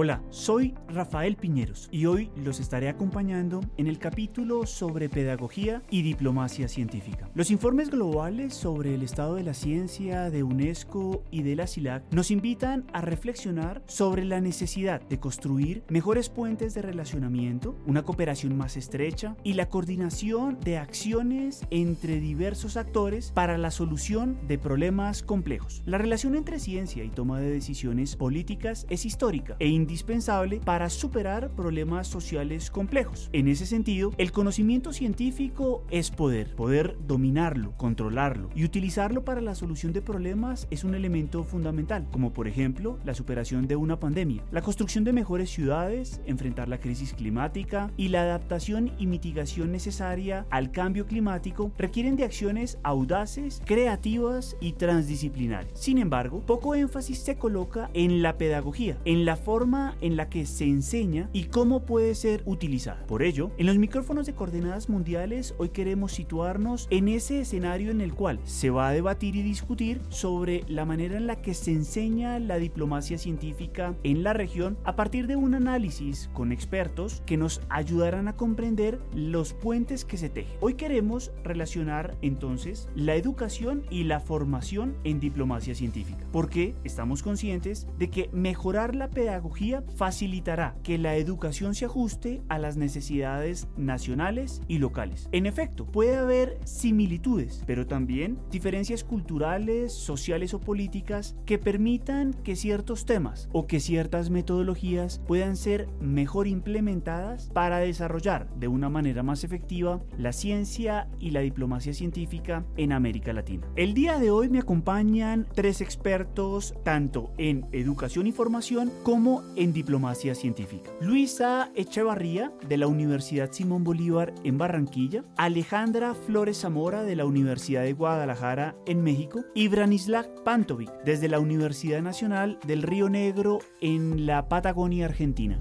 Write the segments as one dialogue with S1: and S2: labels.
S1: Hola, soy Rafael Piñeros y hoy los estaré acompañando en el capítulo sobre pedagogía y diplomacia científica. Los informes globales sobre el estado de la ciencia de UNESCO y de la CILAC nos invitan a reflexionar sobre la necesidad de construir mejores puentes de relacionamiento, una cooperación más estrecha y la coordinación de acciones entre diversos actores para la solución de problemas complejos. La relación entre ciencia y toma de decisiones políticas es histórica e indispensable para superar problemas sociales complejos. En ese sentido, el conocimiento científico es poder. Poder dominarlo, controlarlo y utilizarlo para la solución de problemas es un elemento fundamental, como por ejemplo la superación de una pandemia, la construcción de mejores ciudades, enfrentar la crisis climática y la adaptación y mitigación necesaria al cambio climático requieren de acciones audaces, creativas y transdisciplinares. Sin embargo, poco énfasis se coloca en la pedagogía, en la forma en la que se enseña y cómo puede ser utilizada. Por ello, en los micrófonos de coordenadas mundiales hoy queremos situarnos en ese escenario en el cual se va a debatir y discutir sobre la manera en la que se enseña la diplomacia científica en la región a partir de un análisis con expertos que nos ayudarán a comprender los puentes que se tejen. Hoy queremos relacionar entonces la educación y la formación en diplomacia científica, porque estamos conscientes de que mejorar la pedagogía facilitará que la educación se ajuste a las necesidades nacionales y locales. En efecto, puede haber similitudes, pero también diferencias culturales, sociales o políticas que permitan que ciertos temas o que ciertas metodologías puedan ser mejor implementadas para desarrollar de una manera más efectiva la ciencia y la diplomacia científica en América Latina. El día de hoy me acompañan tres expertos tanto en educación y formación como diplomacia científica. Luisa Echevarría de la Universidad Simón Bolívar en Barranquilla, Alejandra Flores Zamora de la Universidad de Guadalajara en México y Branislav Pantovic desde la Universidad Nacional del Río Negro en la Patagonia Argentina.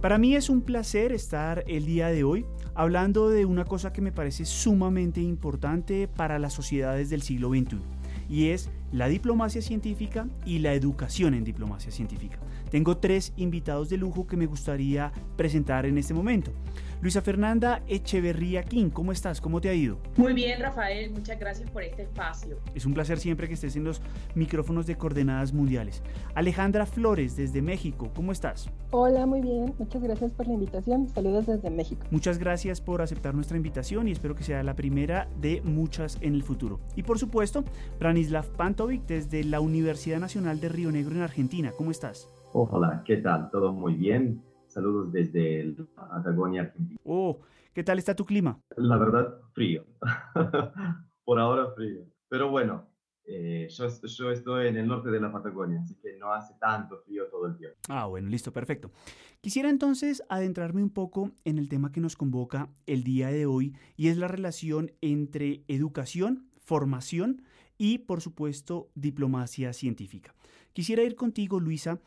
S1: Para mí es un placer estar el día de hoy hablando de una cosa que me parece sumamente importante para las sociedades del siglo XXI y es la diplomacia científica y la educación en diplomacia científica. Tengo tres invitados de lujo que me gustaría presentar en este momento. Luisa Fernanda Echeverría King, ¿cómo estás? ¿Cómo te ha ido?
S2: Muy bien, Rafael, muchas gracias por este espacio.
S1: Es un placer siempre que estés en los micrófonos de Coordenadas Mundiales. Alejandra Flores, desde México, ¿cómo estás?
S3: Hola, muy bien, muchas gracias por la invitación. Saludos desde México.
S1: Muchas gracias por aceptar nuestra invitación y espero que sea la primera de muchas en el futuro. Y por supuesto, Branislav Desde la Universidad Nacional de Río Negro en Argentina, ¿cómo estás?
S4: Hola, ¿qué tal? ¿Todo muy bien? Saludos desde Patagonia, Argentina.
S1: Oh, ¿qué tal está tu clima?
S4: La verdad, frío. Por ahora frío. Pero bueno, eh, yo, yo, estoy en el norte de la Patagonia, así que no hace tanto frío todo el tiempo.
S1: Ah, bueno, listo, perfecto. Quisiera entonces adentrarme un poco en el tema que nos convoca el día de hoy y es la relación entre educación, formación y, por supuesto, diplomacia científica. Quisiera ir contigo, Luisa,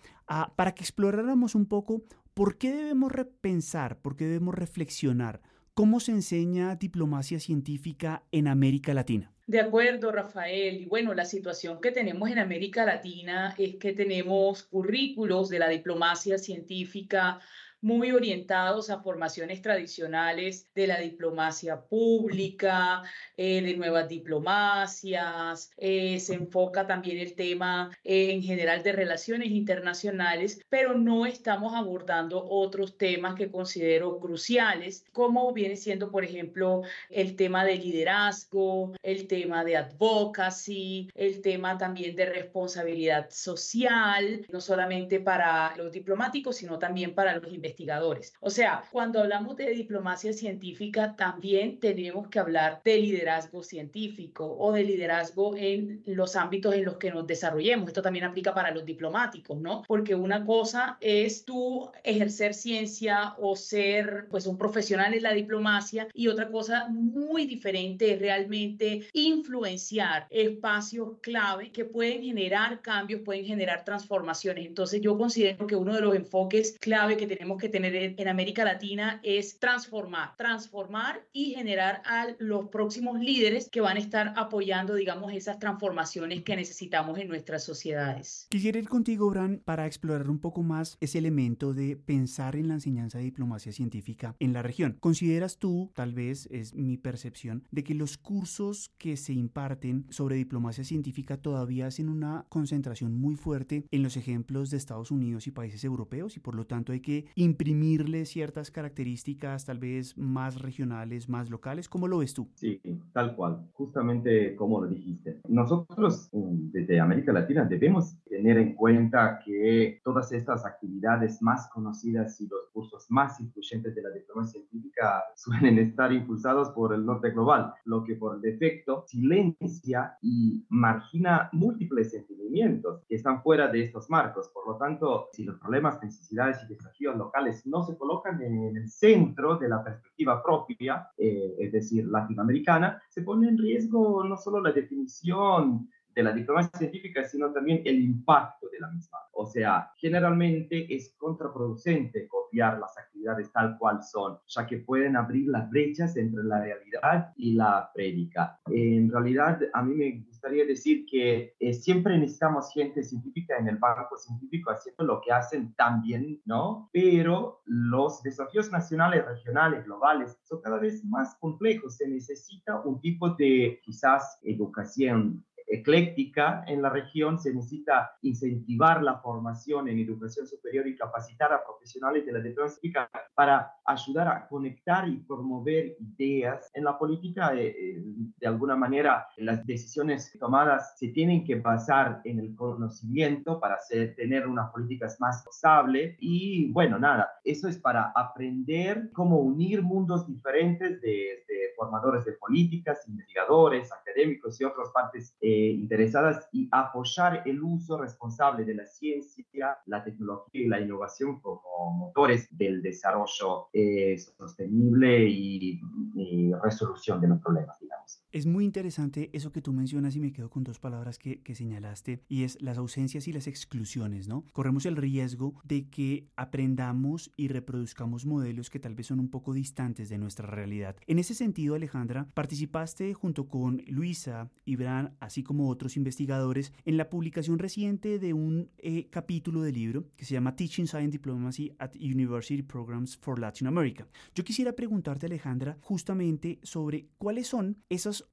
S1: para que exploráramos un poco ¿Por qué debemos repensar, por qué debemos reflexionar cómo se enseña diplomacia científica en América Latina?
S2: De acuerdo, Rafael. Y bueno, la situación que tenemos en América Latina es que tenemos currículos de la diplomacia científica muy orientados a formaciones tradicionales de la diplomacia pública, eh, de nuevas diplomacias, eh, se enfoca también el tema eh, en general de relaciones internacionales, pero no estamos abordando otros temas que considero cruciales, como viene siendo, por ejemplo, el tema de liderazgo, el tema de advocacy, el tema también de responsabilidad social, no solamente para los diplomáticos, sino también para los investigadores investigadores. O sea, cuando hablamos de diplomacia científica, también tenemos que hablar de liderazgo científico o de liderazgo en los ámbitos en los que nos desarrollemos. Esto también aplica para los diplomáticos, ¿no? Porque una cosa es tú ejercer ciencia o ser pues un profesional en la diplomacia y otra cosa muy diferente es realmente influenciar espacios clave que pueden generar cambios, pueden generar transformaciones. Entonces yo considero que uno de los enfoques clave que tenemos que que tener en América Latina es transformar, transformar y generar a los próximos líderes que van a estar apoyando, digamos, esas transformaciones que necesitamos en nuestras sociedades.
S1: Quisiera ir contigo, Bran, para explorar un poco más ese elemento de pensar en la enseñanza de diplomacia científica en la región. ¿Consideras tú, tal vez es mi percepción, de que los cursos que se imparten sobre diplomacia científica todavía hacen una concentración muy fuerte en los ejemplos de Estados Unidos y países europeos y por lo tanto hay que imprimirle ciertas características tal vez más regionales, más locales? ¿Cómo lo ves tú?
S4: Sí, tal cual, justamente como lo dijiste. Nosotros mm, desde América Latina debemos tener en cuenta que todas estas actividades más conocidas y los cursos más influyentes de la diplomacia científica suelen estar impulsados por el norte global, lo que por defecto silencia y margina múltiples entendimientos que están fuera de estos marcos. Por lo tanto, si los problemas, necesidades y desafíos locales no se colocan en el centro de la perspectiva propia, eh, es decir, latinoamericana, se pone en riesgo no solo la definición de la diplomacia científica, sino también el impacto de la misma. O sea, generalmente es contraproducente copiar las actividades tal cual son, ya que pueden abrir las brechas entre la realidad y la prédica. En realidad, a mí me gustaría decir que eh, siempre necesitamos gente científica en el banco científico haciendo lo que hacen también, ¿no? Pero los desafíos nacionales, regionales, globales son cada vez más complejos. Se necesita un tipo de quizás educación ecléctica en la región, se necesita incentivar la formación en educación superior y capacitar a profesionales de la diplomacia para ayudar a conectar y promover ideas en la política. Eh, eh, de alguna manera, las decisiones tomadas se tienen que basar en el conocimiento para tener unas políticas más estable y bueno, nada, eso es para aprender cómo unir mundos diferentes de, formadores de políticas, investigadores, académicos y otras partes. Eh, interesadas y apoyar el uso responsable de la ciencia, la tecnología y la innovación como motores del desarrollo eh, sostenible y, y resolución de los problemas, digamos.
S1: Es muy interesante eso que tú mencionas y me quedo con dos palabras que, señalaste y es las ausencias y las exclusiones, ¿no? Corremos el riesgo de que aprendamos y reproduzcamos modelos que tal vez son un poco distantes de nuestra realidad. En ese sentido, Alejandra, participaste junto con Luisa y Bran, así como otros investigadores, en la publicación reciente de un eh, capítulo del libro que se llama Teaching Science Diplomacy at University Programs for Latin America. Yo quisiera preguntarte, Alejandra, justamente sobre cuáles son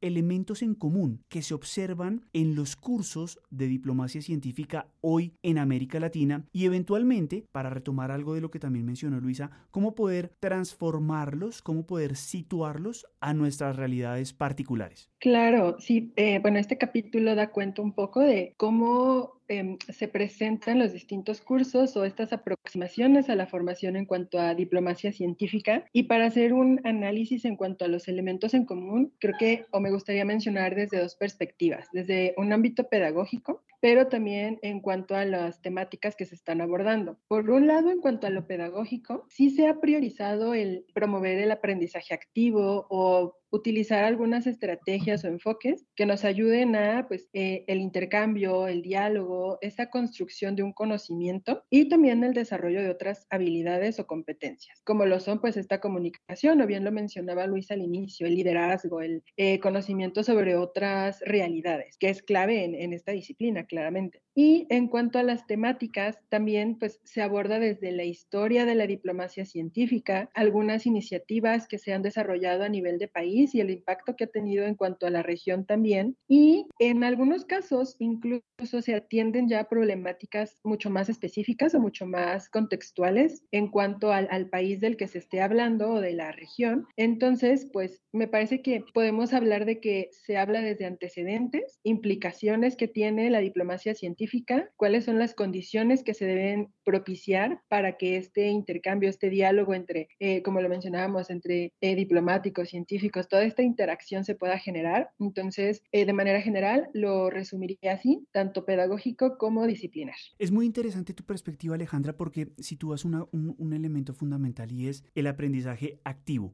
S1: elementos en común que se observan en los cursos de diplomacia científica hoy en América Latina y eventualmente, para retomar algo de lo que también mencionó Luisa, cómo poder transformarlos, cómo poder situarlos a nuestras realidades particulares.
S3: Claro, sí. Eh, bueno, este capítulo da cuenta un poco de cómo Em, se presentan los distintos cursos o estas aproximaciones a la formación en cuanto a diplomacia científica. Y para hacer un análisis en cuanto a los elementos en común, creo que o me gustaría mencionar desde dos perspectivas, desde un ámbito pedagógico, pero también en cuanto a las temáticas que se están abordando. Por un lado, en cuanto a lo pedagógico, sí se ha priorizado el promover el aprendizaje activo o utilizar algunas estrategias o enfoques que nos ayuden a pues, eh, el intercambio, el diálogo, esa construcción de un conocimiento y también el desarrollo de otras habilidades o competencias, como lo son pues esta comunicación, o bien lo mencionaba Luis al inicio, el liderazgo, el eh, conocimiento sobre otras realidades, que es clave en, en esta disciplina, claramente. Y en cuanto a las temáticas, también pues se aborda desde la historia de la diplomacia científica, algunas iniciativas que se han desarrollado a nivel de país, y el impacto que ha tenido en cuanto a la región también. Y en algunos casos incluso se atienden ya problemáticas mucho más específicas o mucho más contextuales en cuanto al, al país del que se esté hablando o de la región. Entonces, pues me parece que podemos hablar de que se habla desde antecedentes, implicaciones que tiene la diplomacia científica, cuáles son las condiciones que se deben propiciar para que este intercambio, este diálogo entre, eh, como lo mencionábamos, entre eh, diplomáticos, científicos, toda esta interacción se pueda generar. Entonces, eh, de manera general, lo resumiría así, tanto pedagógico como disciplinar.
S1: Es muy interesante tu perspectiva, Alejandra, porque sitúas un, un elemento fundamental y es el aprendizaje activo.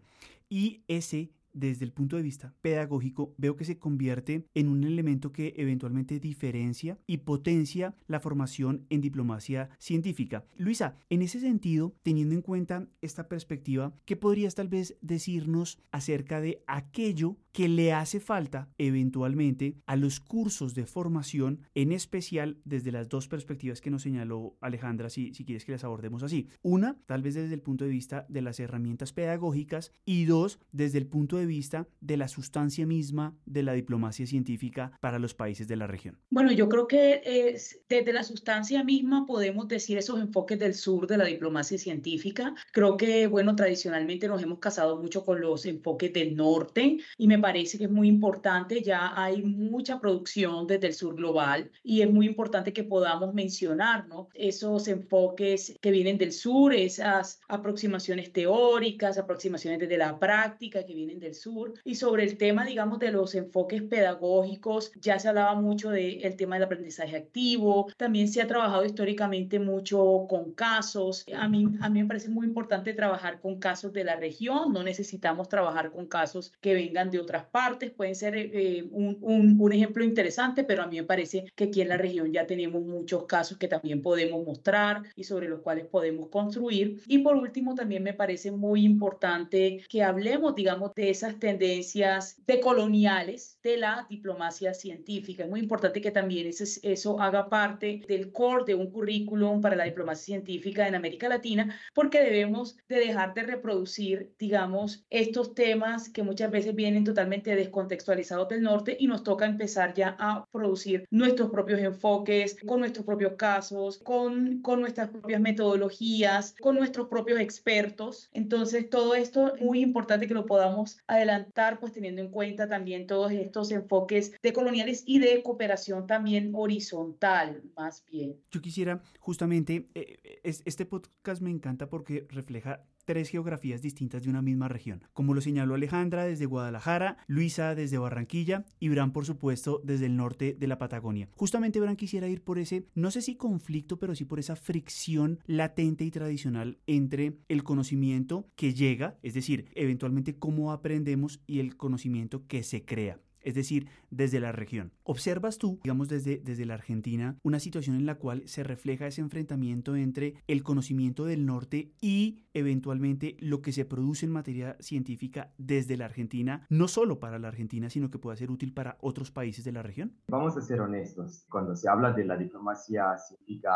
S1: Y ese desde el punto de vista pedagógico, veo que se convierte en un elemento que eventualmente diferencia y potencia la formación en diplomacia científica. Luisa, en ese sentido, teniendo en cuenta esta perspectiva, ¿qué podrías tal vez decirnos acerca de aquello que le hace falta eventualmente a los cursos de formación, en especial desde las dos perspectivas que nos señaló Alejandra, si, si quieres que las abordemos así? Una, tal vez desde el punto de vista de las herramientas pedagógicas y dos, desde el punto de vista de la sustancia misma de la diplomacia científica para los países de la región?
S2: Bueno, yo creo que es, desde la sustancia misma podemos decir esos enfoques del sur de la diplomacia científica. Creo que, bueno, tradicionalmente nos hemos casado mucho con los enfoques del norte y me parece que es muy importante, ya hay mucha producción desde el sur global y es muy importante que podamos mencionar ¿no? esos enfoques que vienen del sur, esas aproximaciones teóricas, aproximaciones desde la práctica que vienen del sur. Y sobre el tema, digamos, de los enfoques pedagógicos, ya se hablaba mucho del tema del aprendizaje activo, también se ha trabajado históricamente mucho con casos. A mí, a mí me parece muy importante trabajar con casos de la región, no necesitamos trabajar con casos que vengan de otras partes, pueden ser eh, un, un, un ejemplo interesante, pero a mí me parece que aquí en la región ya tenemos muchos casos que también podemos mostrar y sobre los cuales podemos construir. Y por último, también me parece muy importante que hablemos, digamos, de esas tendencias decoloniales de la diplomacia científica. Es muy importante que también ese, eso haga parte del core de un currículum para la diplomacia científica en América Latina, porque debemos de dejar de reproducir, digamos, estos temas que muchas veces vienen totalmente descontextualizados del norte y nos toca empezar ya a producir nuestros propios enfoques, con nuestros propios casos, con, con nuestras propias metodologías, con nuestros propios expertos. Entonces, todo esto es muy importante que lo podamos adelantar, pues teniendo en cuenta también todos estos enfoques de coloniales y de cooperación también horizontal, más bien.
S1: Yo quisiera justamente, eh, este podcast me encanta porque refleja tres geografías distintas de una misma región, como lo señaló Alejandra desde Guadalajara, Luisa desde Barranquilla y Bran, por supuesto, desde el norte de la Patagonia. Justamente Bran quisiera ir por ese, no sé si conflicto, pero sí por esa fricción latente y tradicional entre el conocimiento que llega, es decir, eventualmente cómo aprendemos y el conocimiento que se crea es decir, desde la región. ¿Observas tú, digamos desde, desde la Argentina, una situación en la cual se refleja ese enfrentamiento entre el conocimiento del norte y eventualmente lo que se produce en materia científica desde la Argentina, no solo para la Argentina, sino que pueda ser útil para otros países de la región?
S4: Vamos a ser honestos, cuando se habla de la diplomacia científica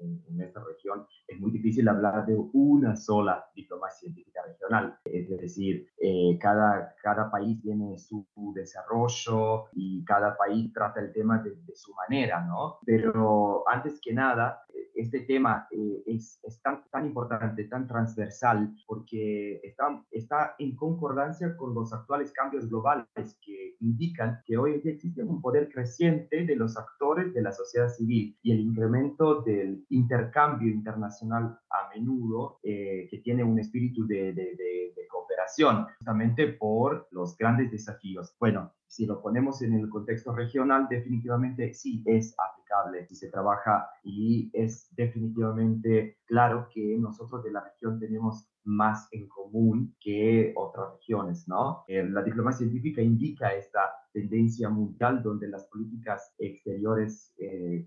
S4: en, en esta región, es muy difícil hablar de una sola diplomacia científica regional, es decir, eh, cada, cada país tiene su desarrollo y cada país trata el tema de, de su manera, ¿no? Pero antes que nada, este tema eh, es, es tan, tan, importante, tan transversal, porque está, está en concordancia con los actuales cambios globales que indican que hoy existe un poder creciente de los actores de la sociedad civil y el incremento del intercambio internacional a menudo eh, que tiene un espíritu de, de, de, de cooperación, justamente por los grandes desafíos. Bueno, si lo ponemos en el contexto regional, definitivamente sí es aplicable si se trabaja y es definitivamente claro que nosotros de la región tenemos más en común que otras regiones, ¿no? Eh, la diplomacia científica indica esta tendencia mundial donde las políticas exteriores, eh,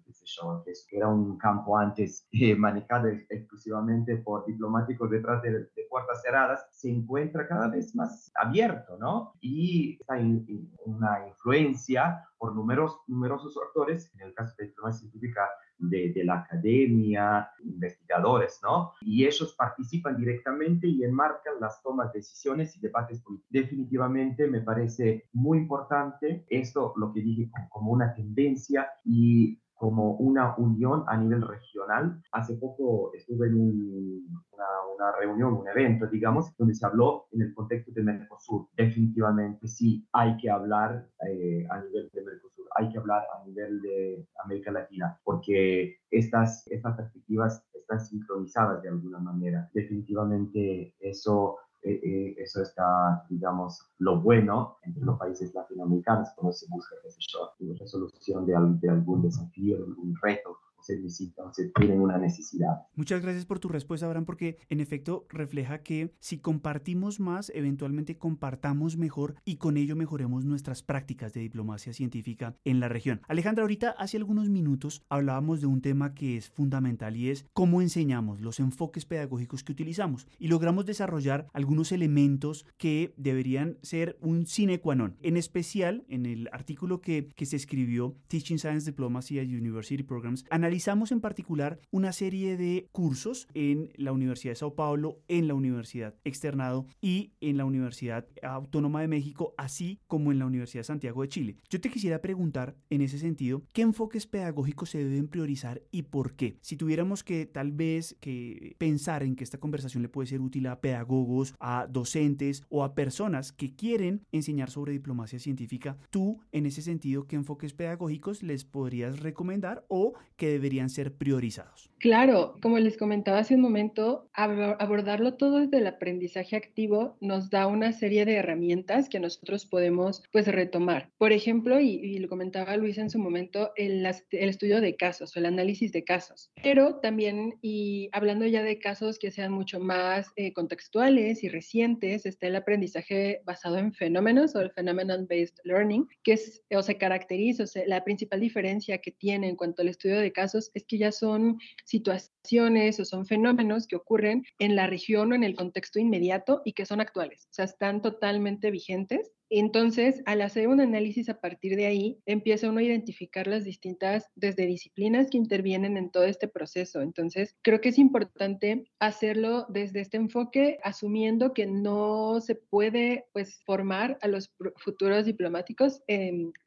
S4: que era un campo antes eh, manejado exclusivamente por diplomáticos detrás de, de, puertas cerradas, se encuentra cada vez más abierto, ¿no? Y está en, en una influencia por numeros, numerosos actores, en el caso de la diplomacia científica, de, de, la academia, investigadores, ¿no? Y ellos participan directamente y enmarcan las tomas de decisiones y debates políticos. Definitivamente me parece muy importante esto, lo que dije como una tendencia y como una unión a nivel regional. Hace poco estuve en un, una, una, reunión, un evento, digamos, donde se habló en el contexto de Mercosur. Definitivamente sí, hay que hablar eh, a nivel de Mercosur, hay que hablar a nivel de América Latina, porque estas, estas perspectivas están sincronizadas de alguna manera. Definitivamente eso eh, eh, eso está, digamos, lo bueno entre los países latinoamericanos cuando se busca, yo, resolución de, de algún desafío, un reto se necesitan, se tienen una necesidad.
S1: Muchas gracias por tu respuesta, Abraham, porque en efecto refleja que si compartimos más, eventualmente compartamos mejor y con ello mejoremos nuestras prácticas de diplomacia científica en la región. Alejandra, ahorita hace algunos minutos hablábamos de un tema que es fundamental y es cómo enseñamos, los enfoques pedagógicos que utilizamos y logramos desarrollar algunos elementos que deberían ser un sine qua non. En especial, en el artículo que, que se escribió Teaching Science Diplomacy at University Programs, analizamos en particular una serie de cursos en la Universidad de Sao Paulo, en la Universidad Externado y en la Universidad Autónoma de México, así como en la Universidad de Santiago de Chile. Yo te quisiera preguntar en ese sentido, ¿qué enfoques pedagógicos se deben priorizar y por qué? Si tuviéramos que tal vez que pensar en que esta conversación le puede ser útil a pedagogos, a docentes o a personas que quieren enseñar sobre diplomacia científica, tú en ese sentido, ¿qué enfoques pedagógicos les podrías recomendar o que deberían ser priorizados?
S3: Claro, como les comentaba hace un momento, abordarlo todo desde el aprendizaje activo nos da una serie de herramientas que nosotros podemos pues retomar. Por ejemplo, y, lo comentaba Luis en su momento, el, estudio de casos o el análisis de casos. Pero también, y hablando ya de casos que sean mucho más eh, contextuales y recientes, está el aprendizaje basado en fenómenos o el phenomenon-based learning, que se caracteriza, o sea, la principal diferencia que tiene en cuanto al estudio de casos es que ya son situaciones o son fenómenos que ocurren en la región o en el contexto inmediato y que son actuales, o sea, están totalmente vigentes entonces, al hacer un análisis a partir de ahí, empieza uno a identificar las distintas, desde disciplinas que intervienen en todo este proceso. Entonces, creo que es importante hacerlo desde este enfoque, asumiendo que no se puede, pues, formar a los futuros diplomáticos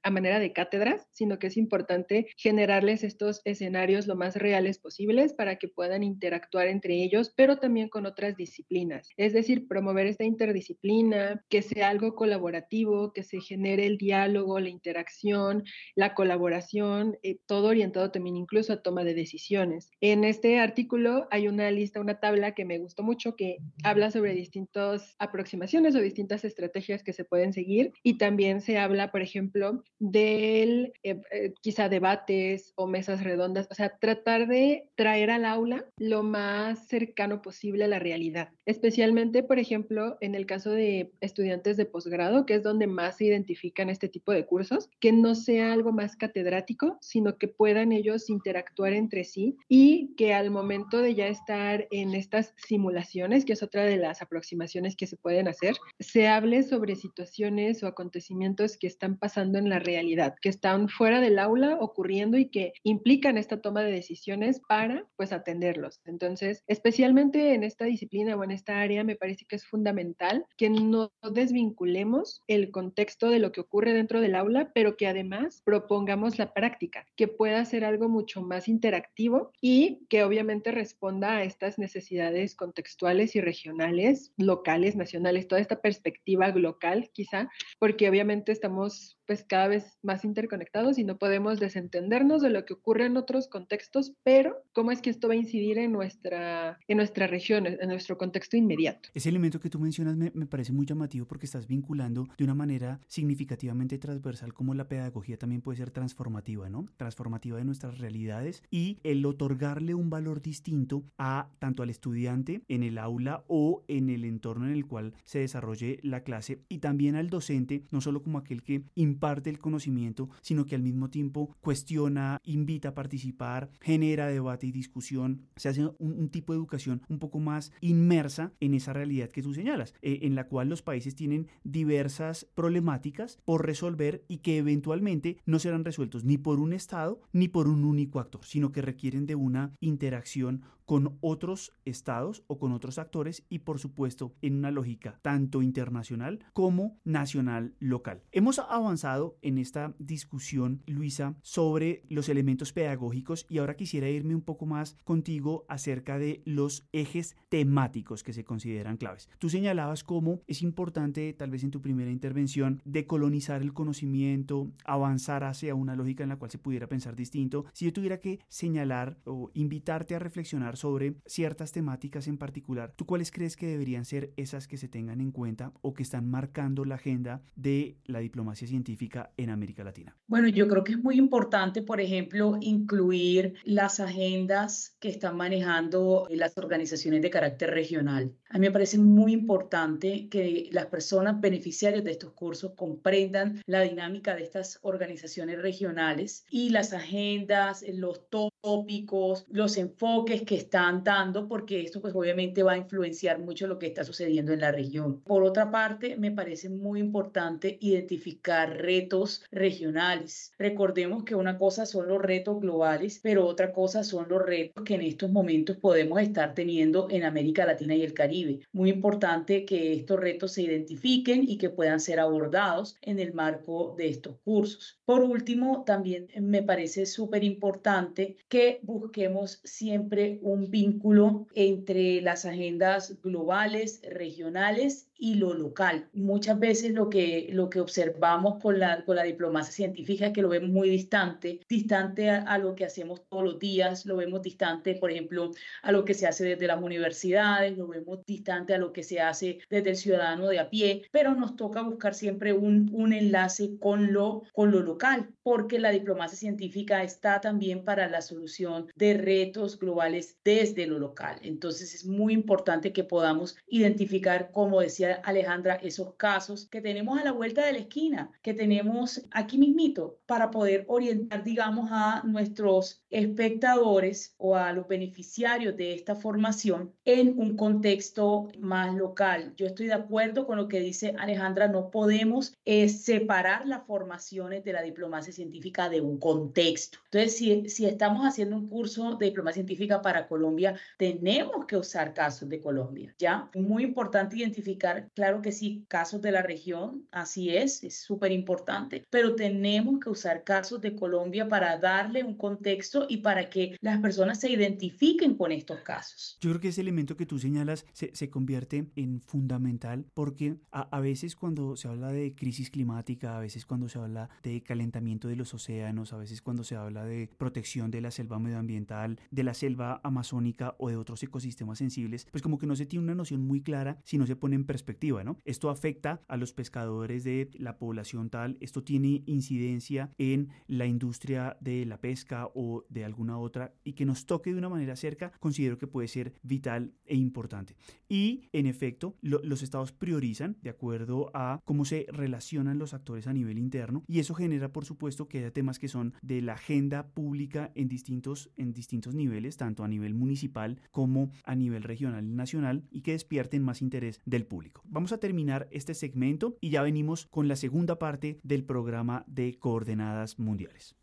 S3: a manera de cátedras, sino que es importante generarles estos escenarios lo más reales posibles para que puedan interactuar entre ellos, pero también con otras disciplinas. Es decir, promover esta interdisciplina, que sea algo colaborativo que se genere el diálogo, la interacción, la colaboración, eh, todo orientado también incluso a toma de decisiones. En este artículo hay una lista, una tabla que me gustó mucho que habla sobre distintas aproximaciones o distintas estrategias que se pueden seguir y también se habla, por ejemplo, del eh, eh, quizá debates o mesas redondas, o sea, tratar de traer al aula lo más cercano posible a la realidad, especialmente, por ejemplo, en el caso de estudiantes de posgrado, que es donde más se identifican este tipo de cursos, que no sea algo más catedrático, sino que puedan ellos interactuar entre sí y que al momento de ya estar en estas simulaciones, que es otra de las aproximaciones que se pueden hacer, se hable sobre situaciones o acontecimientos que están pasando en la realidad, que están fuera del aula ocurriendo y que implican esta toma de decisiones para pues atenderlos. Entonces, especialmente en esta disciplina o en esta área, me parece que es fundamental que no desvinculemos el contexto de lo que ocurre dentro del aula, pero que además propongamos la práctica, que pueda ser algo mucho más interactivo y que obviamente responda a estas necesidades contextuales y regionales, locales, nacionales, toda esta perspectiva local quizá, porque obviamente estamos pues cada vez más interconectados y no podemos desentendernos de lo que ocurre en otros contextos, pero cómo es que esto va a incidir en nuestra, en nuestra región, en nuestro contexto inmediato.
S1: Ese elemento que tú mencionas me, me parece muy llamativo porque estás vinculando de una manera significativamente transversal como la pedagogía también puede ser transformativa, ¿no? Transformativa de nuestras realidades y el otorgarle un valor distinto a tanto al estudiante en el aula o en el entorno en el cual se desarrolle la clase y también al docente, no solo como aquel que parte el conocimiento, sino que al mismo tiempo cuestiona, invita a participar, genera debate y discusión, se hace un, tipo de educación un poco más inmersa en esa realidad que tú señalas, eh, en la cual los países tienen diversas problemáticas por resolver y que eventualmente no serán resueltos ni por un Estado ni por un único actor, sino que requieren de una interacción con otros estados o con otros actores y por supuesto en una lógica tanto internacional como nacional local. Hemos avanzado en esta discusión, Luisa, sobre los elementos pedagógicos y ahora quisiera irme un poco más contigo acerca de los ejes temáticos que se consideran claves. Tú señalabas cómo es importante, tal vez en tu primera intervención, decolonizar el conocimiento, avanzar hacia una lógica en la cual se pudiera pensar distinto. Si yo tuviera que señalar o invitarte a reflexionar sobre ciertas temáticas en particular, ¿tú cuáles crees que deberían ser esas que se tengan en cuenta o que están marcando la agenda de la diplomacia científica en América Latina?
S2: Bueno, yo creo que es muy importante, por ejemplo, incluir las agendas que están manejando las organizaciones de carácter regional. A mí me parece muy importante que las personas beneficiarias de estos cursos comprendan la dinámica de estas organizaciones regionales y las agendas, los tópicos, los enfoques que están dando, porque esto pues obviamente va a influenciar mucho lo que está sucediendo en la región. Por otra parte, me parece muy importante identificar retos regionales. Recordemos que una cosa son los retos globales, pero otra cosa son los retos que en estos momentos podemos estar teniendo en América Latina y el Caribe. Muy importante que estos retos se identifiquen y que puedan ser abordados en el marco de estos cursos. Por último, también me parece súper importante que busquemos siempre un vínculo entre las agendas globales, regionales y lo local. Muchas veces lo que, lo que observamos con la, con la diplomacia científica es que lo vemos muy distante, distante a, lo que hacemos todos los días, lo vemos distante, por ejemplo, a lo que se hace desde las universidades, lo vemos distante a lo que se hace desde el ciudadano de a pie, pero nos toca buscar siempre un, un enlace con lo, con lo local, porque la diplomacia científica está también para la solución de retos globales desde lo local. Entonces es muy importante que podamos identificar, como decía Alejandra, esos casos que tenemos a la vuelta de la esquina, que tenemos aquí mismito, para poder orientar, digamos, a nuestros espectadores o a los beneficiarios de esta formación en un contexto más local. Yo estoy de acuerdo con lo que dice Alejandra, no podemos eh, separar las formaciones de la diplomacia científica de un contexto. Entonces, si, si estamos haciendo un curso de diplomacia científica para Colombia, tenemos que usar casos de Colombia, ¿ya? Muy importante identificar, claro que sí, casos de la región, así es, es súper importante, pero tenemos que usar casos de Colombia para darle un contexto y para que las personas se identifiquen con estos casos.
S1: Yo creo que ese elemento que tú señalas se, se convierte en fundamental porque a, a veces cuando se habla de crisis climática, a veces cuando se habla de calentamiento de los océanos, a veces cuando se habla de protección de las selva medioambiental, de la selva amazónica o de otros ecosistemas sensibles, pues como que no se tiene una noción muy clara si no se pone en perspectiva, ¿no? Esto afecta a los pescadores de la población tal, esto tiene incidencia en la industria de la pesca o de alguna otra y que nos toque de una manera cerca, considero que puede ser vital e importante. Y en efecto, los estados priorizan de acuerdo a cómo se relacionan los actores a nivel interno y eso genera, por supuesto, que haya temas que son de la agenda pública en distintos en distintos niveles, tanto a nivel municipal como a nivel regional y nacional, y que despierten más interés del público. Vamos a terminar este segmento y ya venimos con la segunda parte del programa de coordenadas mundiales.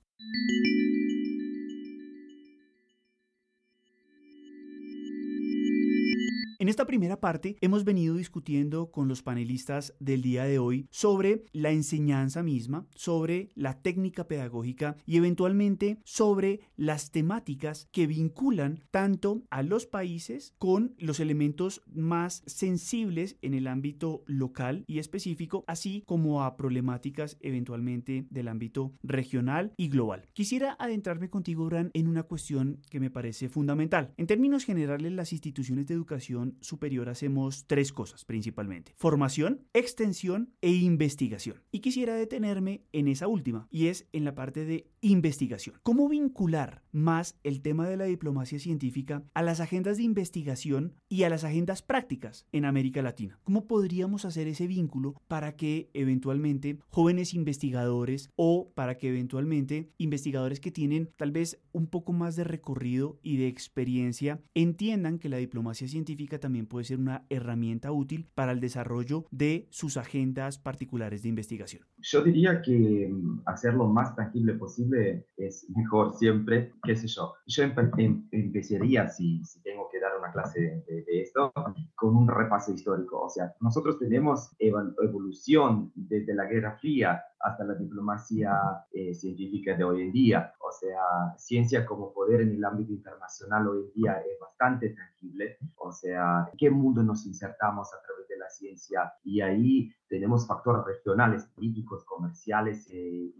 S1: En esta primera parte hemos venido discutiendo con los panelistas del día de hoy sobre la enseñanza misma, sobre la técnica pedagógica y eventualmente sobre las temáticas que vinculan tanto a los países con los elementos más sensibles en el ámbito local y específico, así como a problemáticas eventualmente del ámbito regional y global. Quisiera adentrarme contigo, Bran, en una cuestión que me parece fundamental. En términos generales, las instituciones de educación superior hacemos tres cosas principalmente. Formación, extensión e investigación. Y quisiera detenerme en esa última, y es en la parte de investigación. ¿Cómo vincular más el tema de la diplomacia científica a las agendas de investigación y a las agendas prácticas en América Latina? ¿Cómo podríamos hacer ese vínculo para que eventualmente jóvenes investigadores o para que eventualmente investigadores que tienen tal vez un poco más de recorrido y de experiencia entiendan que la diplomacia científica también puede ser una herramienta útil para el desarrollo de sus agendas particulares de investigación?
S4: Yo diría que mm, hacer lo más tangible posible es mejor siempre, qué sé yo. Yo em, empezaría, si, si, tengo que dar una clase de, esto, con un repaso histórico. O sea, nosotros tenemos evolución desde la Guerra Fría hasta la diplomacia eh, científica de hoy en día. O sea, ciencia como poder en el ámbito internacional hoy en día es bastante tangible. O sea, ¿en qué mundo nos insertamos a través de la ciencia? Y ahí tenemos factores regionales, políticos, comerciales, eh,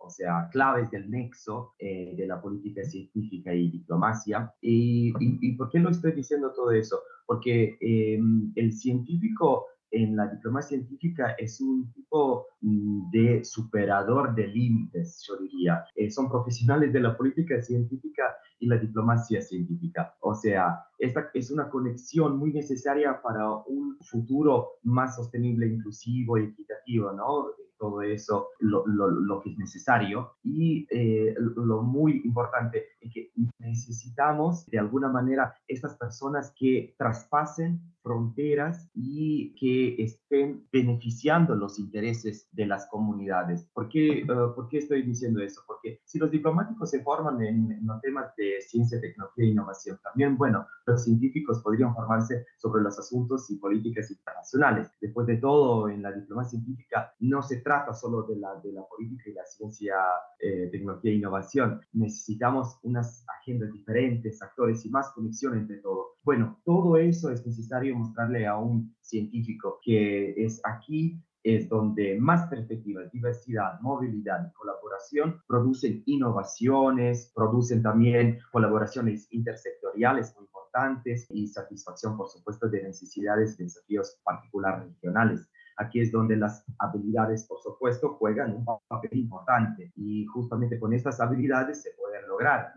S4: o sea, claves del nexo eh, de la política científica y diplomacia. Y, y, por qué lo estoy diciendo todo eso? Porque em, el científico en la diplomacia científica es un tipo mm, de superador de límites, yo diría. Eh, son profesionales de la política científica y la diplomacia científica. O sea, esta es una conexión muy necesaria para un futuro más sostenible, inclusivo y equitativo, ¿no? Todo eso, lo, lo, lo, que es necesario. Y eh, lo muy importante es que necesitamos de alguna manera estas personas que traspasen fronteras y que estén beneficiando los intereses de las comunidades. ¿Por qué, eh, ¿por qué estoy diciendo eso? Porque si los diplomáticos se forman en, en, los temas de ciencia, tecnología e innovación, también, bueno, los científicos podrían formarse sobre los asuntos y políticas internacionales. Después de todo, en la diplomacia científica no se trata solo de la, de la política y la ciencia, eh, tecnología e innovación. Necesitamos unas agendas diferentes, actores y más conexión entre todos. Bueno, todo eso es necesario mostrarle a un científico que es aquí es donde más perspectivas, diversidad, movilidad y colaboración producen innovaciones, producen también colaboraciones intersectoriales muy importantes y satisfacción, por supuesto, de necesidades y desafíos particulares regionales. Aquí es donde las habilidades, por supuesto, juegan un papel importante y justamente con estas habilidades se pueden lograr.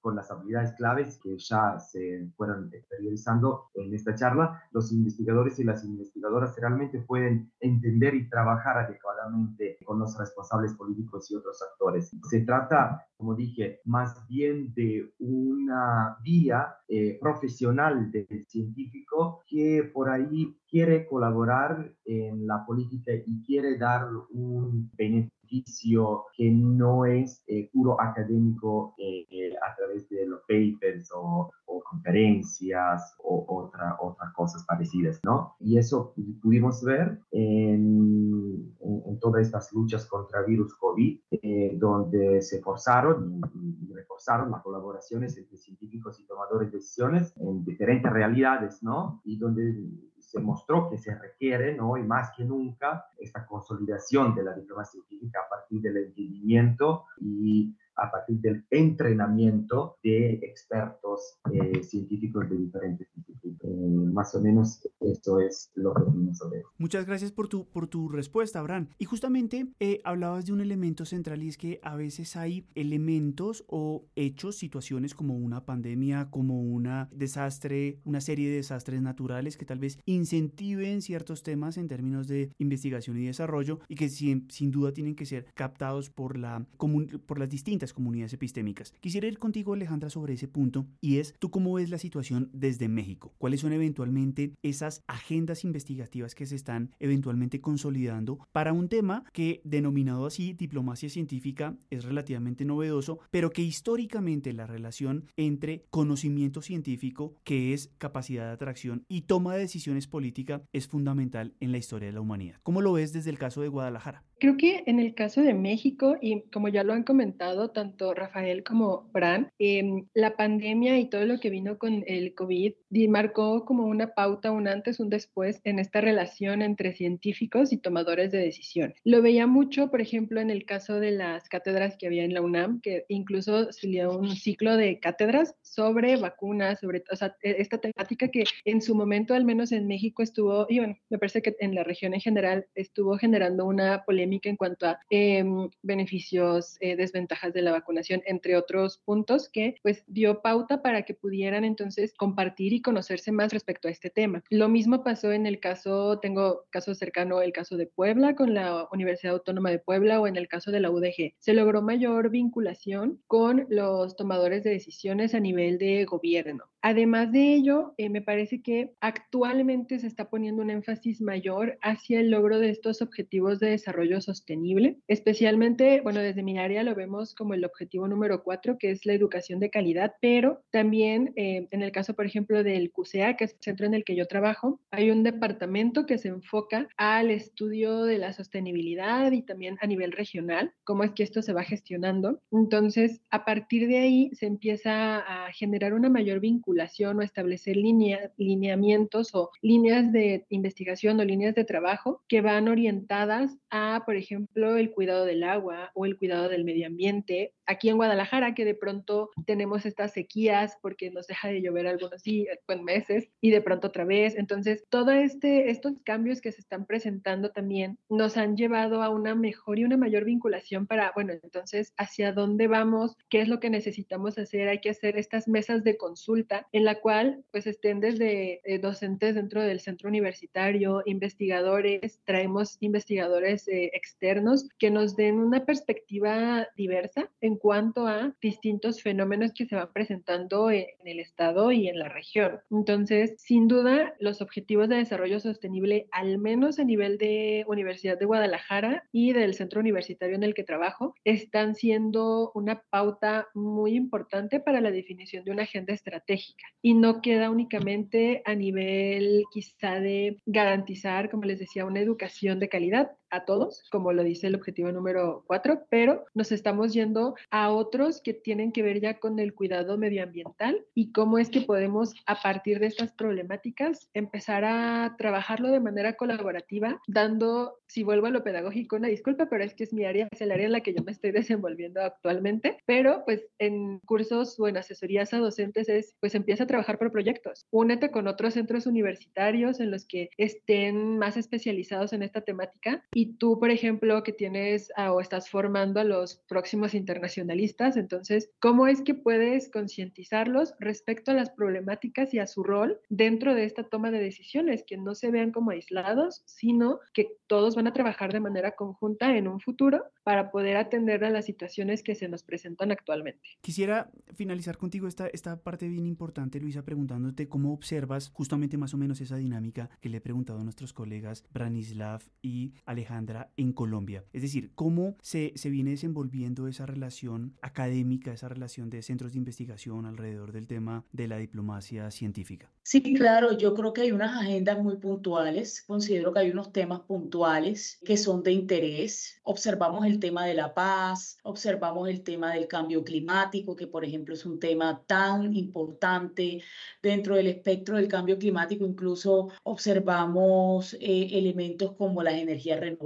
S4: Con las habilidades claves que ya se fueron exteriorizando en esta charla, los investigadores y las investigadoras realmente pueden entender y trabajar adecuadamente con los responsables políticos y otros actores. Se trata, como dije, más bien de una vía eh, profesional del científico que por ahí quiere colaborar en la política y quiere dar un beneficio que no es eh, puro académico eh, eh, a través de los papers o, conferencias o otra, otras cosas parecidas, ¿no? Y eso pudimos ver en, todas estas luchas contra el virus COVID, donde se forzaron y, y, reforzaron las colaboraciones entre científicos y tomadores de decisiones en diferentes realidades, ¿no? Y donde se mostró que se requiere, ¿no? y más que nunca, esta consolidación de la diplomacia científica a partir del entendimiento y a partir del entrenamiento de expertos eh, científicos de diferentes disciplinas. Eh, más o menos esto es lo que opino sobre
S1: Muchas gracias por tu, por tu respuesta, Abraham. Y justamente eh, hablabas de un elemento central y es que a veces hay elementos o hechos, situaciones como una pandemia, como un desastre, una serie de desastres naturales que tal vez incentiven ciertos temas en términos de investigación y desarrollo y que sin, sin duda tienen que ser captados por, la, por las distintas comunidades epistémicas. Quisiera ir contigo, Alejandra, sobre ese punto y es, ¿tú cómo ves la situación desde México? ¿Cuáles son eventualmente esas agendas investigativas que se están eventualmente consolidando para un tema que, denominado así, diplomacia científica, es relativamente novedoso, pero que históricamente la relación entre conocimiento científico, que es capacidad de atracción, y toma de decisiones política es fundamental en la historia de la humanidad? ¿Cómo lo ves desde el caso de Guadalajara?
S3: Creo que en el caso de México, y como ya lo han comentado tanto Rafael como Fran, em, la pandemia y todo lo que vino con el COVID marcó como una pauta, un antes, un después en esta relación entre científicos y tomadores de decisión. Lo veía mucho, por ejemplo, en el caso de las cátedras que había en la UNAM, que incluso salió un ciclo de cátedras sobre vacunas, sobre o sea, e, esta temática que en su momento, al menos en México, estuvo, y bueno, me parece que en la región en general estuvo generando una polémica en cuanto a em, beneficios, eh, desventajas de la vacunación, entre otros puntos que pues dio pauta para que pudieran entonces compartir y conocerse más respecto a este tema. Lo mismo pasó en el caso, tengo caso cercano, el caso de Puebla con la Universidad Autónoma de Puebla o en el caso de la UDG. Se logró mayor vinculación con los tomadores de decisiones a nivel de gobierno. Además de ello, eh, me parece que actualmente se está poniendo un énfasis mayor hacia el logro de estos objetivos de desarrollo sostenible, especialmente, bueno, desde mi área lo vemos como el objetivo número cuatro, que es la educación de calidad, pero también eh, en el caso, por ejemplo, del CUSEA, que es el centro en el que yo trabajo, hay un departamento que se enfoca al estudio de la sostenibilidad y también a nivel regional, cómo es que esto se va gestionando. Entonces, a partir de ahí se empieza a generar una mayor vinculación vinculación o establecer lineamientos o líneas de investigación o líneas de trabajo que van orientadas a, por ejemplo, el cuidado del agua o el cuidado del medio ambiente. Aquí en Guadalajara, que de pronto tenemos estas sequías porque nos deja de llover algunos días, pues meses, y de pronto otra vez. Entonces, todos este, estos cambios que se están presentando también nos han llevado a una mejor y una mayor vinculación para, bueno, entonces, hacia dónde vamos, qué es lo que necesitamos hacer. Hay que hacer estas mesas de consulta en la cual, pues, estén desde eh, docentes dentro del centro universitario, investigadores, traemos investigadores eh, externos que nos den una perspectiva diversa en cuanto a distintos fenómenos que se van presentando en, el Estado y en la región. Entonces, sin duda, los objetivos de desarrollo sostenible, al menos a nivel de Universidad de Guadalajara y del centro universitario en el que trabajo, están siendo una pauta muy importante para la definición de una agenda estratégica y no queda únicamente a nivel quizá de garantizar, como les decía, una educación de calidad, a todos, como lo dice el objetivo número cuatro, pero nos estamos yendo a otros que tienen que ver ya con el cuidado medioambiental y cómo es que podemos a partir de estas problemáticas empezar a trabajarlo de manera colaborativa, dando, si vuelvo a lo pedagógico, una disculpa, pero es que es mi área, es el área en la que yo me estoy desenvolviendo actualmente, pero pues en cursos o en asesorías a docentes es, pues empieza a trabajar por proyectos, únete con otros centros universitarios en los que estén más especializados en esta temática y tú, por ejemplo, que tienes ah, o estás formando a los próximos internacionalistas, entonces, ¿cómo es que puedes concientizarlos respecto a las problemáticas y a su rol dentro de esta toma de decisiones? Que no se vean como aislados, sino que todos van a trabajar de manera conjunta en un futuro para poder atender a las situaciones que se nos presentan actualmente.
S1: Quisiera finalizar contigo esta, esta parte bien importante, Luisa, preguntándote cómo observas justamente más o menos esa dinámica que le he preguntado a nuestros colegas Branislav y Alejandro en Colombia. Es decir, cómo se, se viene desenvolviendo esa relación académica, esa relación de centros de investigación alrededor del tema de la diplomacia científica.
S2: Sí, claro, yo creo que hay unas agendas muy puntuales, considero que hay unos temas puntuales que son de interés. Observamos el tema de la paz, observamos el tema del cambio climático, que por ejemplo es un tema tan importante dentro del espectro del cambio climático, incluso observamos eh, elementos como las energías renovables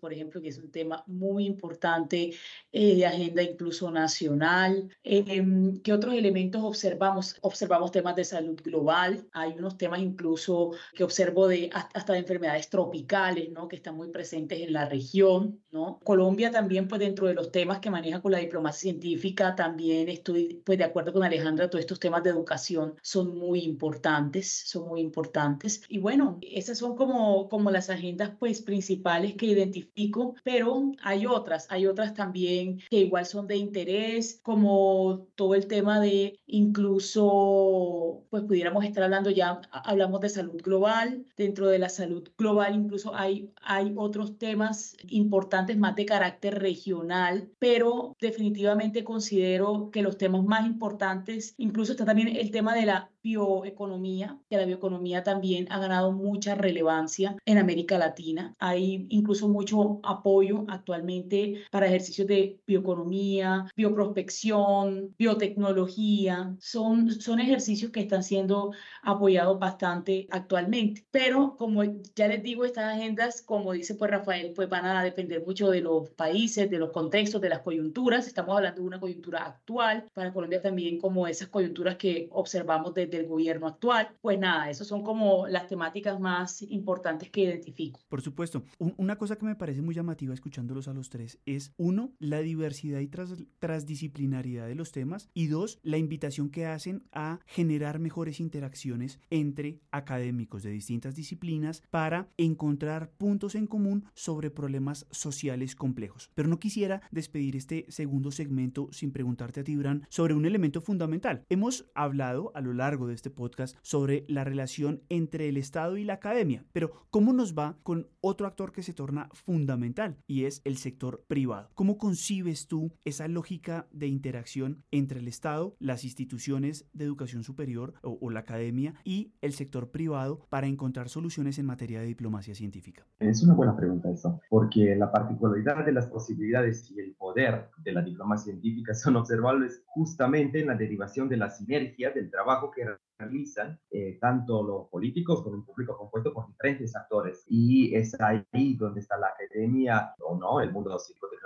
S2: por ejemplo, que es un tema muy importante eh, de agenda incluso nacional. Em, ¿Qué otros elementos observamos? Observamos temas de salud global, hay unos temas incluso que observo de hasta de enfermedades tropicales, ¿no? Que están muy presentes en la región, ¿no? Colombia también, pues dentro de los temas que maneja con la diplomacia científica, también estoy pues de acuerdo con Alejandra, todos estos temas de educación son muy importantes, son muy importantes. Y bueno, esas son como, como las agendas pues principales que identifico, pero hay otras, hay otras también que igual son de interés, como todo el tema de incluso, pues pudiéramos estar hablando ya, hablamos de salud global, dentro de la salud global incluso hay, hay otros temas importantes más de carácter regional, pero definitivamente considero que los temas más importantes, incluso está también el tema de la bioeconomía, que la bioeconomía también ha ganado mucha relevancia en América Latina. Hay incluso mucho apoyo actualmente para ejercicios de bioeconomía, bioprospección, biotecnología. Son, son ejercicios que están siendo apoyados bastante actualmente. Pero como ya les digo, estas agendas, como dice pues Rafael, pues van a depender mucho de los países, de los contextos, de las coyunturas. Estamos hablando de una coyuntura actual. Para Colombia también como esas coyunturas que observamos desde del gobierno actual. Pues nada, esas son como las temáticas más importantes que identifico.
S1: Por supuesto. una cosa que me parece muy llamativa escuchándolos a los tres es, uno, la diversidad y tras, transdisciplinariedad de los temas y dos, la invitación que hacen a generar mejores interacciones entre académicos de distintas disciplinas para encontrar puntos en común sobre problemas sociales complejos. Pero no quisiera despedir este segundo segmento sin preguntarte a ti, Bran, sobre un elemento fundamental. Hemos hablado a lo largo de este podcast sobre la relación entre el Estado y la academia. Pero, ¿cómo nos va con otro actor que se torna fundamental y es el sector privado? ¿Cómo concibes tú esa lógica de interacción entre el Estado, las instituciones de educación superior o, o la academia y el sector privado para encontrar soluciones en materia de diplomacia científica?
S4: Es una buena pregunta eso, porque la particularidad de las posibilidades y el poder de la diplomacia científica son observables justamente en la derivación de la sinergia del trabajo que realizan eh, tanto los políticos como un público compuesto por diferentes actores. Y es ahí donde está la academia, o no, el mundo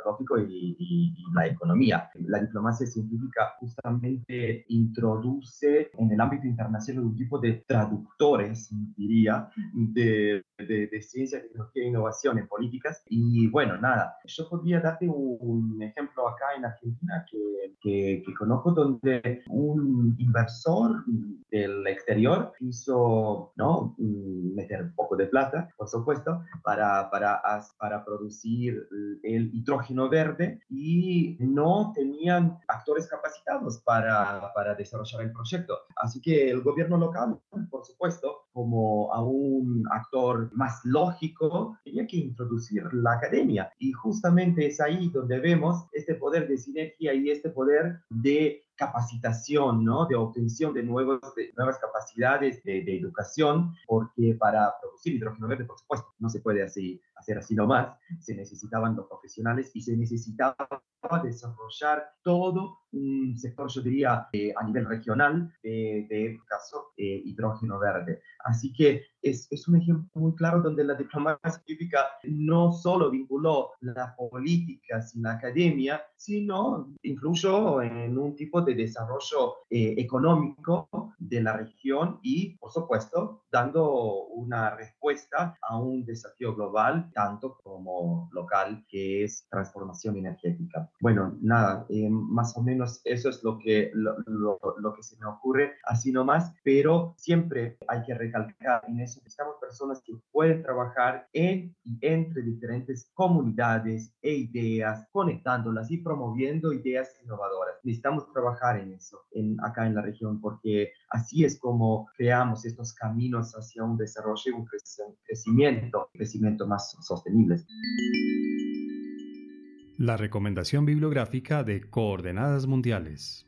S4: psicotecnológico y, y, la economía. La diplomacia científica justamente introduce en el ámbito internacional un tipo de traductores, diría, de, de, ciencia, tecnología e innovación en políticas. Y bueno, nada, yo podría darte un ejemplo acá en Argentina que, que, que conozco donde un inversor de el exterior quiso ¿no? Meter un poco de plata, por supuesto, para, para, para producir el hidrógeno verde y no tenían actores capacitados para, para desarrollar el proyecto. Así que el gobierno local, por supuesto, como a un actor más lógico, tenía que introducir la academia. Y justamente es ahí donde vemos este poder de sinergia y este poder de capacitación, ¿no? De obtención de, nuevos, de nuevas capacidades de, de, educación, porque para producir hidrógeno verde, por supuesto, no se puede así, hacer así nomás, se necesitaban los profesionales y se necesitaba desarrollar todo un sector, yo diría, eh, a nivel regional, de, de caso, eh, hidrógeno verde. Así que es, es, un ejemplo muy claro donde la diplomacia científica no solo vinculó las políticas y la academia, sino influyó en un tipo de desarrollo eh, económico de la región y, por supuesto, dando una respuesta a un desafío global, tanto como local, que es transformación energética. Bueno, nada, eh, más o menos eso es lo que, lo, lo, lo, que se me ocurre, así nomás, pero siempre hay que recalcar en eso que estamos personas que pueden trabajar en y entre diferentes comunidades e ideas, conectándolas y promoviendo ideas innovadoras. Necesitamos trabajar en eso, en, acá en la región, porque así es como creamos estos caminos hacia un desarrollo y un crecimiento, crecimiento más sostenible.
S5: La recomendación bibliográfica de Coordenadas Mundiales.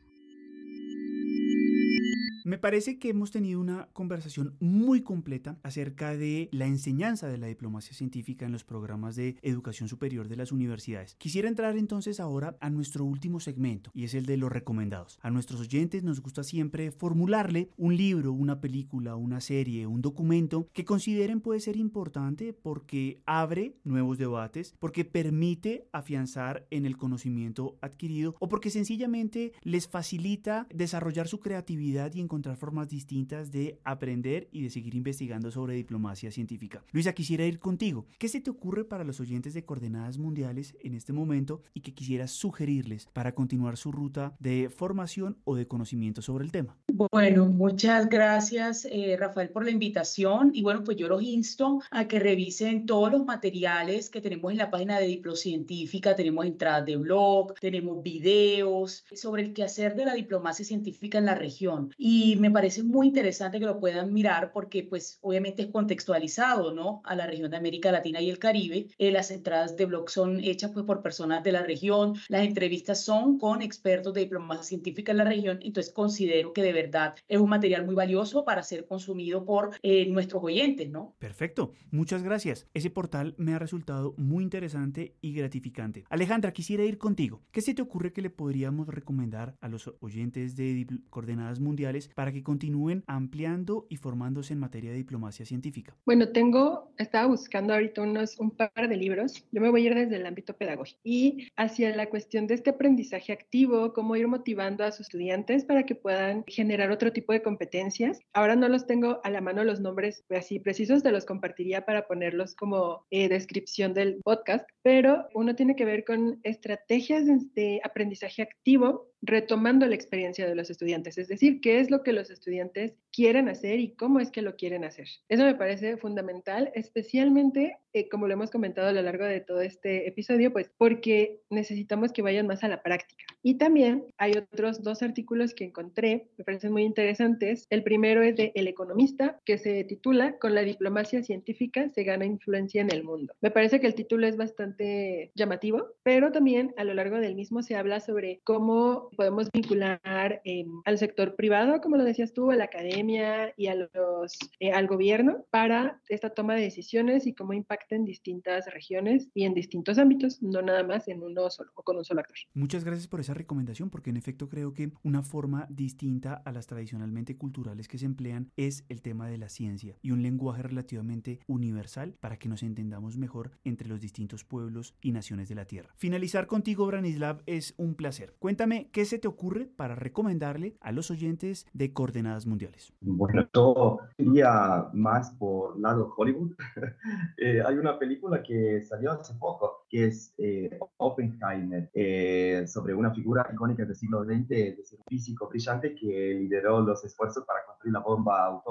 S1: Me parece que hemos tenido una conversación muy completa acerca de la enseñanza de la diplomacia científica en los programas de educación superior de las universidades. Quisiera entrar entonces ahora a nuestro último segmento y es el de los recomendados. A nuestros oyentes nos gusta siempre formularle un libro, una película, una serie, un documento que consideren puede ser importante porque abre nuevos debates, porque permite afianzar en el conocimiento adquirido o porque sencillamente les facilita desarrollar su creatividad y encontrar encontrar formas distintas de aprender y de seguir investigando sobre diplomacia científica. Luisa, quisiera ir contigo. ¿Qué se te ocurre para los oyentes de Coordenadas Mundiales en este momento y que quisieras sugerirles para continuar su ruta de formación o de conocimiento sobre el tema?
S2: Bueno, muchas gracias, eh, Rafael, por la invitación. Y bueno, pues yo los insto a que revisen todos los materiales que tenemos en la página de Diplocientífica. Tenemos entradas de blog, tenemos videos sobre el quehacer de la diplomacia científica en la región. Y y me parece muy interesante que lo puedan mirar porque pues obviamente es contextualizado, ¿no? A la región de América Latina y el Caribe. Eh, las entradas de blog son hechas pues por personas de la región, las entrevistas son con expertos de diplomacia científica en la región, entonces considero que de verdad es un material muy valioso para ser consumido por eh, nuestros oyentes, ¿no?
S1: Perfecto, muchas gracias. Ese portal me ha resultado muy interesante y gratificante. Alejandra, quisiera ir contigo. ¿Qué se te ocurre que le podríamos recomendar a los oyentes de Coordenadas Mundiales para que continúen ampliando y formándose en materia de diplomacia científica?
S3: Bueno, tengo, estaba buscando ahorita unos, un par de libros. Yo me voy a ir desde el ámbito pedagógico y hacia la cuestión de este aprendizaje activo, cómo ir motivando a sus estudiantes para que puedan generar otro tipo de competencias. Ahora no los tengo a la mano los nombres así precisos, te los compartiría para ponerlos como eh, descripción del podcast, pero uno tiene que ver con estrategias de aprendizaje activo retomando la experiencia de los estudiantes, es decir, qué es lo que los estudiantes quieren hacer y cómo es que lo quieren hacer. Eso me parece fundamental, especialmente, eh, como lo hemos comentado a lo largo de todo este episodio, pues porque necesitamos que vayan más a la práctica. Y también hay otros dos artículos que encontré, me parecen muy interesantes. El primero es de El Economista, que se titula Con la diplomacia científica se gana influencia en el mundo. Me parece que el título es bastante llamativo, pero también a lo largo del mismo se habla sobre cómo podemos vincular eh, al sector privado, como lo decías tú, a la academia y a los, eh, al gobierno para esta toma de decisiones y cómo impacta impacta en distintas regiones y en distintos ámbitos, no nada más en uno solo o con un solo actor.
S1: Muchas gracias por esa recomendación, porque en efecto creo que una forma distinta a las tradicionalmente culturales que se emplean es el tema de la ciencia y un lenguaje relativamente universal para que nos entendamos mejor entre los distintos pueblos y naciones de la Tierra. Finalizar contigo, Branislav, es un placer. Cuéntame qué se te ocurre para recomendarle a los oyentes de Coordenadas Mundiales.
S4: Bueno, todo iría más por lado Hollywood. Eh, hay una película que salió hace poco, que es eh, Oppenheimer, eh, sobre una figura icónica del siglo XX, es un físico brillante que lideró los esfuerzos para construir la bomba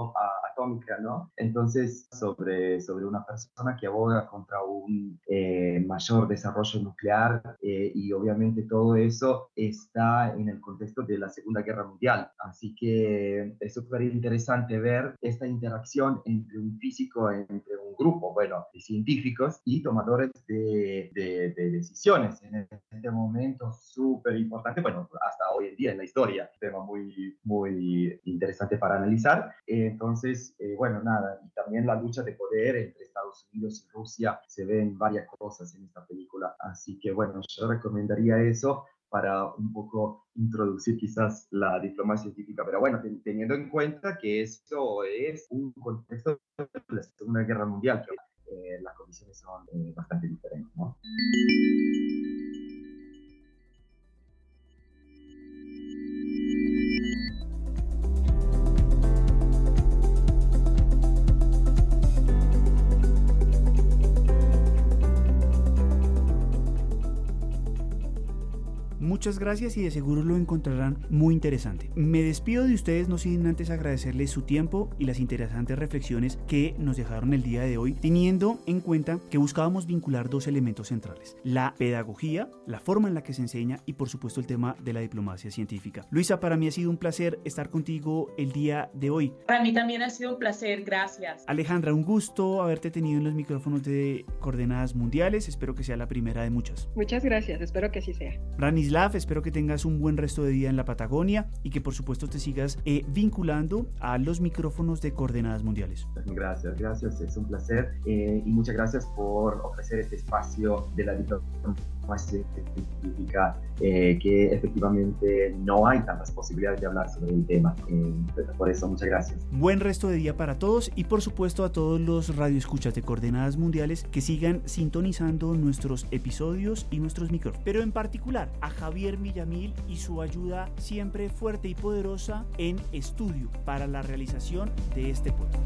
S4: atómica, ¿no? Entonces, sobre, sobre una persona que aboga contra un mayor desarrollo nuclear y obviamente todo eso está en el contexto de la Segunda Guerra Mundial. Así que es súper interesante ver esta interacción entre un físico, entre un grupo, bueno, científicos y tomadores de, de, decisiones. En este momento súper importante, bueno, hasta hoy en día en la historia, tema muy, muy interesante para analizar. Entonces, eh, bueno, nada, y también la lucha de poder entre Estados Unidos y Rusia se ven varias cosas en esta película. Así que, bueno, yo recomendaría eso para un poco introducir quizás la diplomacia científica. Pero bueno, teniendo en cuenta que esto es un contexto de la Segunda Guerra Mundial, que eh, las condiciones son eh, bastante diferentes. ¿no?
S1: Muchas gracias y de seguro lo encontrarán muy interesante. Me despido de ustedes no sin antes agradecerles su tiempo y las interesantes reflexiones que nos dejaron el día de hoy, teniendo en cuenta que buscábamos vincular dos elementos centrales, la pedagogía, la forma en la que se enseña y por supuesto el tema de la diplomacia científica. Luisa, para mí ha sido un placer estar contigo el día de hoy.
S2: Para mí también ha sido un placer, gracias.
S1: Alejandra, un gusto haberte tenido en los micrófonos de Coordenadas Mundiales, espero que sea la primera de muchas.
S3: Muchas gracias, espero que así sea.
S1: Branislav, espero que tengas un buen resto de día en la Patagonia y que por supuesto te sigas eh, vinculando a los micrófonos de Coordenadas Mundiales.
S4: Gracias, gracias, es un placer eh, y muchas gracias por ofrecer este espacio de la diplomacia científica eh, que efectivamente no hay tantas posibilidades de hablar sobre el tema. por eso, muchas gracias.
S1: Buen resto de día para todos y por supuesto a todos los radioescuchas de Coordenadas Mundiales que sigan sintonizando nuestros episodios y nuestros micrófonos. Pero en particular a Javier Villamil y su ayuda siempre fuerte y poderosa en estudio para la realización de este podcast.